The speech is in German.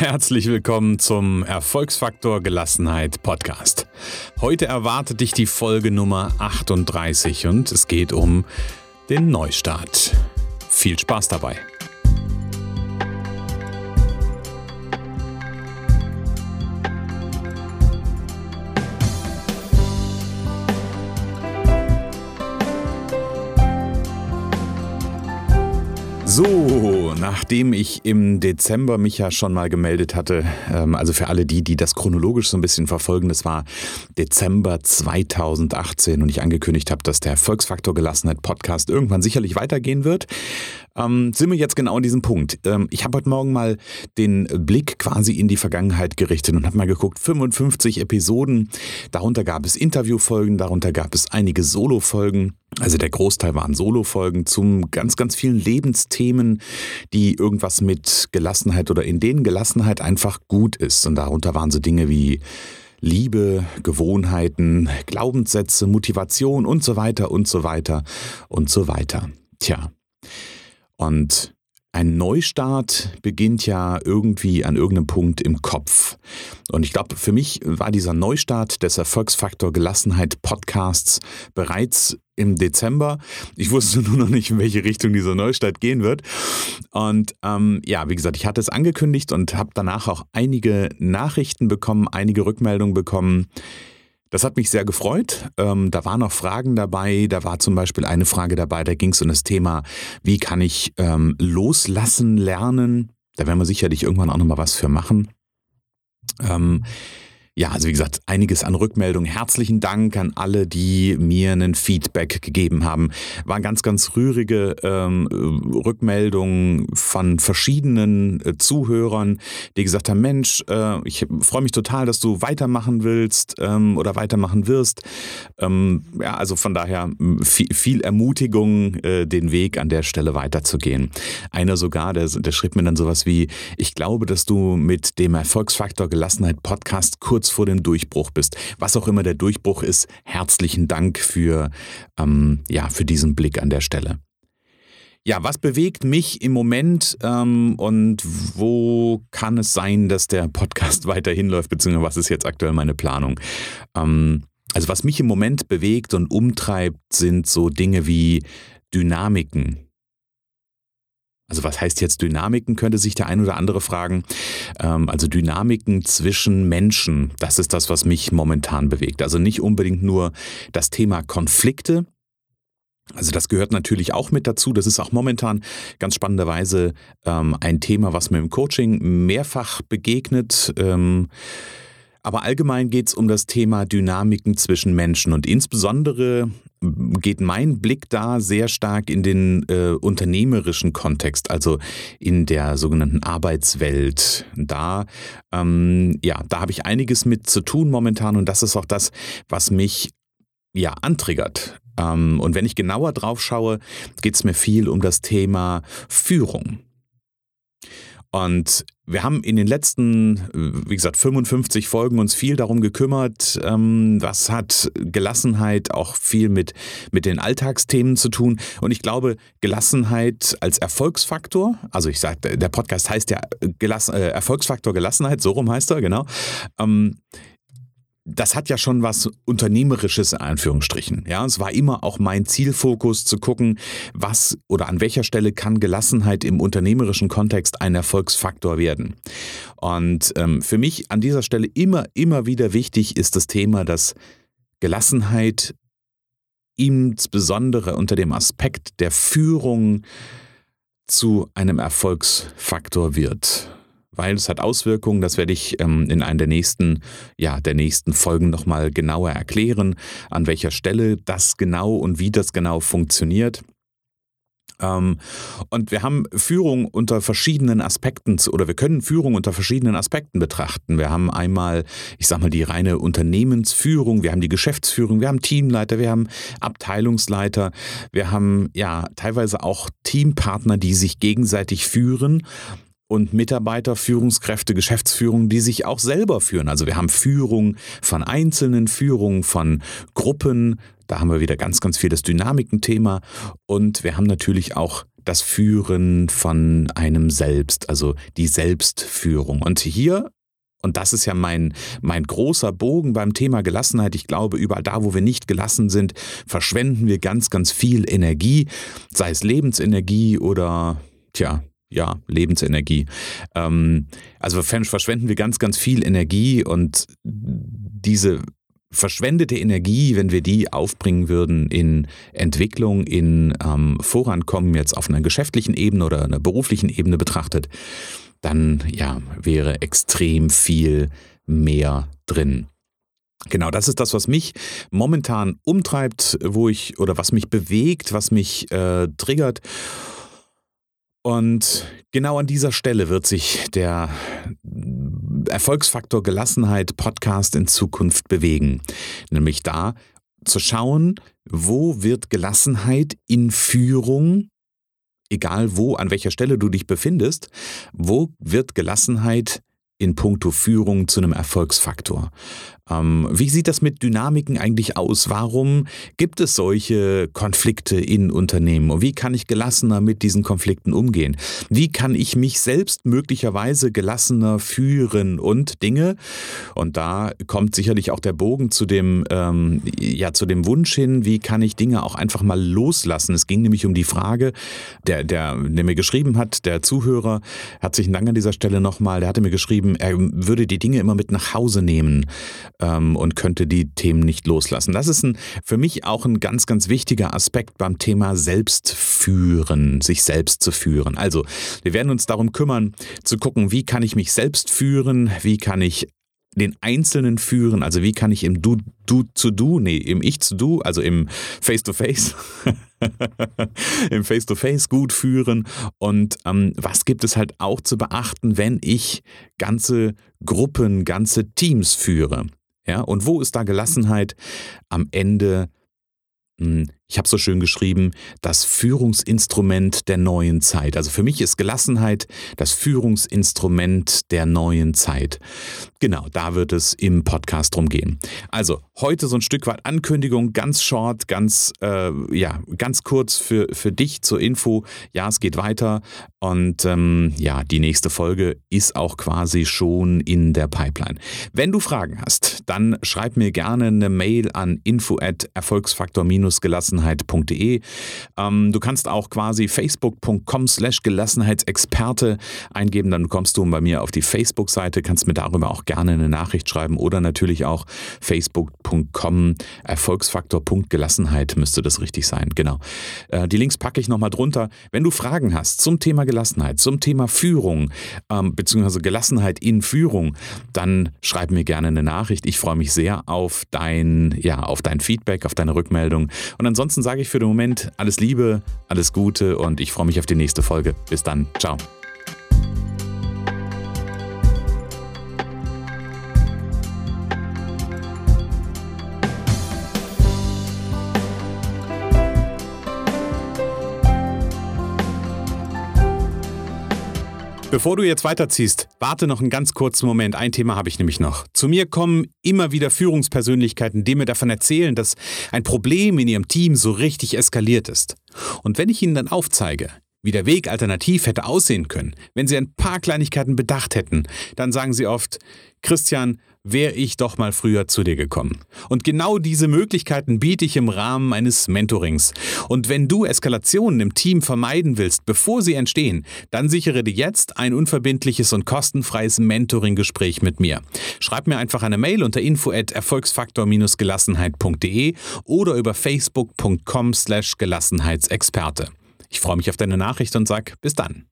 Herzlich willkommen zum Erfolgsfaktor Gelassenheit Podcast. Heute erwartet dich die Folge Nummer 38 und es geht um den Neustart. Viel Spaß dabei. So, nachdem ich im Dezember mich ja schon mal gemeldet hatte, ähm, also für alle die, die das chronologisch so ein bisschen verfolgen, das war Dezember 2018 und ich angekündigt habe, dass der Erfolgsfaktor Gelassenheit Podcast irgendwann sicherlich weitergehen wird, ähm, sind wir jetzt genau an diesem Punkt. Ähm, ich habe heute Morgen mal den Blick quasi in die Vergangenheit gerichtet und habe mal geguckt, 55 Episoden, darunter gab es Interviewfolgen, darunter gab es einige Solofolgen. Also der Großteil waren Solo-Folgen zum ganz, ganz vielen Lebensthemen, die irgendwas mit Gelassenheit oder in denen Gelassenheit einfach gut ist. Und darunter waren so Dinge wie Liebe, Gewohnheiten, Glaubenssätze, Motivation und so weiter und so weiter und so weiter. Tja. Und ein Neustart beginnt ja irgendwie an irgendeinem Punkt im Kopf. Und ich glaube, für mich war dieser Neustart des Erfolgsfaktor Gelassenheit Podcasts bereits im Dezember. Ich wusste nur noch nicht, in welche Richtung dieser Neustart gehen wird. Und ähm, ja, wie gesagt, ich hatte es angekündigt und habe danach auch einige Nachrichten bekommen, einige Rückmeldungen bekommen das hat mich sehr gefreut. Ähm, da waren noch Fragen dabei. Da war zum Beispiel eine Frage dabei, da ging es um das Thema, wie kann ich ähm, loslassen lernen? Da werden wir sicherlich irgendwann auch nochmal was für machen. Ähm, ja, also wie gesagt, einiges an Rückmeldungen. Herzlichen Dank an alle, die mir einen Feedback gegeben haben. Waren ganz, ganz rührige ähm, Rückmeldungen von verschiedenen äh, Zuhörern, die gesagt haben, Mensch, äh, ich freue mich total, dass du weitermachen willst ähm, oder weitermachen wirst. Ähm, ja, also von daher viel, viel Ermutigung, äh, den Weg an der Stelle weiterzugehen. Einer sogar, der, der schrieb mir dann sowas wie, ich glaube, dass du mit dem Erfolgsfaktor Gelassenheit Podcast kurz vor dem Durchbruch bist. Was auch immer der Durchbruch ist, herzlichen Dank für, ähm, ja, für diesen Blick an der Stelle. Ja, was bewegt mich im Moment ähm, und wo kann es sein, dass der Podcast weiterhin läuft, beziehungsweise was ist jetzt aktuell meine Planung? Ähm, also was mich im Moment bewegt und umtreibt, sind so Dinge wie Dynamiken. Also was heißt jetzt Dynamiken, könnte sich der ein oder andere fragen. Ähm, also Dynamiken zwischen Menschen, das ist das, was mich momentan bewegt. Also nicht unbedingt nur das Thema Konflikte, also das gehört natürlich auch mit dazu. Das ist auch momentan ganz spannenderweise ähm, ein Thema, was mir im Coaching mehrfach begegnet. Ähm, aber allgemein geht es um das Thema Dynamiken zwischen Menschen und insbesondere geht mein Blick da sehr stark in den äh, unternehmerischen Kontext, also in der sogenannten Arbeitswelt. Da, ähm, ja, da habe ich einiges mit zu tun momentan und das ist auch das, was mich ja antriggert. Ähm, und wenn ich genauer drauf schaue, geht es mir viel um das Thema Führung. Und wir haben in den letzten, wie gesagt, 55 Folgen uns viel darum gekümmert. Ähm, was hat Gelassenheit auch viel mit, mit den Alltagsthemen zu tun? Und ich glaube, Gelassenheit als Erfolgsfaktor, also ich sage, der Podcast heißt ja Gelass, äh, Erfolgsfaktor Gelassenheit, so rum heißt er, genau. Das hat ja schon was Unternehmerisches in Anführungsstrichen. Ja, es war immer auch mein Zielfokus zu gucken, was oder an welcher Stelle kann Gelassenheit im unternehmerischen Kontext ein Erfolgsfaktor werden. Und ähm, für mich an dieser Stelle immer, immer wieder wichtig ist das Thema, dass Gelassenheit insbesondere unter dem Aspekt der Führung zu einem Erfolgsfaktor wird weil es hat Auswirkungen. Das werde ich ähm, in einer der nächsten, ja, der nächsten Folgen nochmal genauer erklären, an welcher Stelle das genau und wie das genau funktioniert. Ähm, und wir haben Führung unter verschiedenen Aspekten oder wir können Führung unter verschiedenen Aspekten betrachten. Wir haben einmal, ich sag mal, die reine Unternehmensführung, wir haben die Geschäftsführung, wir haben Teamleiter, wir haben Abteilungsleiter, wir haben ja teilweise auch Teampartner, die sich gegenseitig führen und Mitarbeiter, Führungskräfte, Geschäftsführung, die sich auch selber führen. Also wir haben Führung von Einzelnen, Führung von Gruppen. Da haben wir wieder ganz, ganz viel das Dynamiken-Thema. Und wir haben natürlich auch das Führen von einem selbst, also die Selbstführung. Und hier und das ist ja mein, mein großer Bogen beim Thema Gelassenheit. Ich glaube, überall da, wo wir nicht gelassen sind, verschwenden wir ganz, ganz viel Energie, sei es Lebensenergie oder, tja, ja, Lebensenergie. Ähm, also verschwenden wir ganz, ganz viel Energie und diese verschwendete Energie, wenn wir die aufbringen würden in Entwicklung, in ähm, Vorankommen, jetzt auf einer geschäftlichen Ebene oder einer beruflichen Ebene betrachtet, dann ja, wäre extrem viel mehr drin. Genau, das ist das, was mich momentan umtreibt, wo ich oder was mich bewegt, was mich äh, triggert. Und genau an dieser Stelle wird sich der Erfolgsfaktor Gelassenheit Podcast in Zukunft bewegen. Nämlich da zu schauen, wo wird Gelassenheit in Führung, egal wo, an welcher Stelle du dich befindest, wo wird Gelassenheit in puncto Führung zu einem Erfolgsfaktor. Ähm, wie sieht das mit Dynamiken eigentlich aus? Warum gibt es solche Konflikte in Unternehmen? Und wie kann ich gelassener mit diesen Konflikten umgehen? Wie kann ich mich selbst möglicherweise gelassener führen und Dinge? Und da kommt sicherlich auch der Bogen zu dem, ähm, ja, zu dem Wunsch hin, wie kann ich Dinge auch einfach mal loslassen? Es ging nämlich um die Frage, der, der, der mir geschrieben hat, der Zuhörer, herzlichen Dank an dieser Stelle nochmal, der hatte mir geschrieben, er würde die Dinge immer mit nach Hause nehmen ähm, und könnte die Themen nicht loslassen. Das ist ein, für mich auch ein ganz, ganz wichtiger Aspekt beim Thema Selbstführen, sich selbst zu führen. Also, wir werden uns darum kümmern, zu gucken, wie kann ich mich selbst führen, wie kann ich den Einzelnen führen, also wie kann ich im Du, Du zu Du, nee, im Ich zu Du, also im Face-to-Face, im Face-to-Face gut führen und ähm, was gibt es halt auch zu beachten, wenn ich ganze Gruppen, ganze Teams führe. Ja, und wo ist da Gelassenheit am Ende? Hm, ich habe so schön geschrieben, das Führungsinstrument der neuen Zeit. Also für mich ist Gelassenheit das Führungsinstrument der neuen Zeit. Genau, da wird es im Podcast drum gehen. Also heute so ein Stück weit Ankündigung, ganz short, ganz, äh, ja, ganz kurz für, für dich zur Info. Ja, es geht weiter und ähm, ja, die nächste Folge ist auch quasi schon in der Pipeline. Wenn du Fragen hast, dann schreib mir gerne eine Mail an info at erfolgsfaktor-gelassenheit gelassenheit.de. Ähm, du kannst auch quasi facebook.com slash Gelassenheitsexperte eingeben, dann kommst du bei mir auf die Facebook-Seite, kannst mir darüber auch gerne eine Nachricht schreiben oder natürlich auch facebook.com Erfolgsfaktor.gelassenheit müsste das richtig sein, genau. Äh, die Links packe ich nochmal drunter. Wenn du Fragen hast zum Thema Gelassenheit, zum Thema Führung, ähm, beziehungsweise Gelassenheit in Führung, dann schreib mir gerne eine Nachricht. Ich freue mich sehr auf dein, ja, auf dein Feedback, auf deine Rückmeldung. Und ansonsten ansonsten sage ich für den Moment alles Liebe, alles Gute und ich freue mich auf die nächste Folge. Bis dann. Ciao. Bevor du jetzt weiterziehst, warte noch einen ganz kurzen Moment. Ein Thema habe ich nämlich noch. Zu mir kommen immer wieder Führungspersönlichkeiten, die mir davon erzählen, dass ein Problem in ihrem Team so richtig eskaliert ist. Und wenn ich ihnen dann aufzeige, wie der Weg alternativ hätte aussehen können, wenn sie ein paar Kleinigkeiten bedacht hätten, dann sagen sie oft, Christian, wäre ich doch mal früher zu dir gekommen. Und genau diese Möglichkeiten biete ich im Rahmen eines Mentorings. Und wenn du Eskalationen im Team vermeiden willst, bevor sie entstehen, dann sichere dir jetzt ein unverbindliches und kostenfreies Mentoring-Gespräch mit mir. Schreib mir einfach eine Mail unter info at erfolgsfaktor-gelassenheit.de oder über facebook.com slash Gelassenheitsexperte. Ich freue mich auf deine Nachricht und sag bis dann.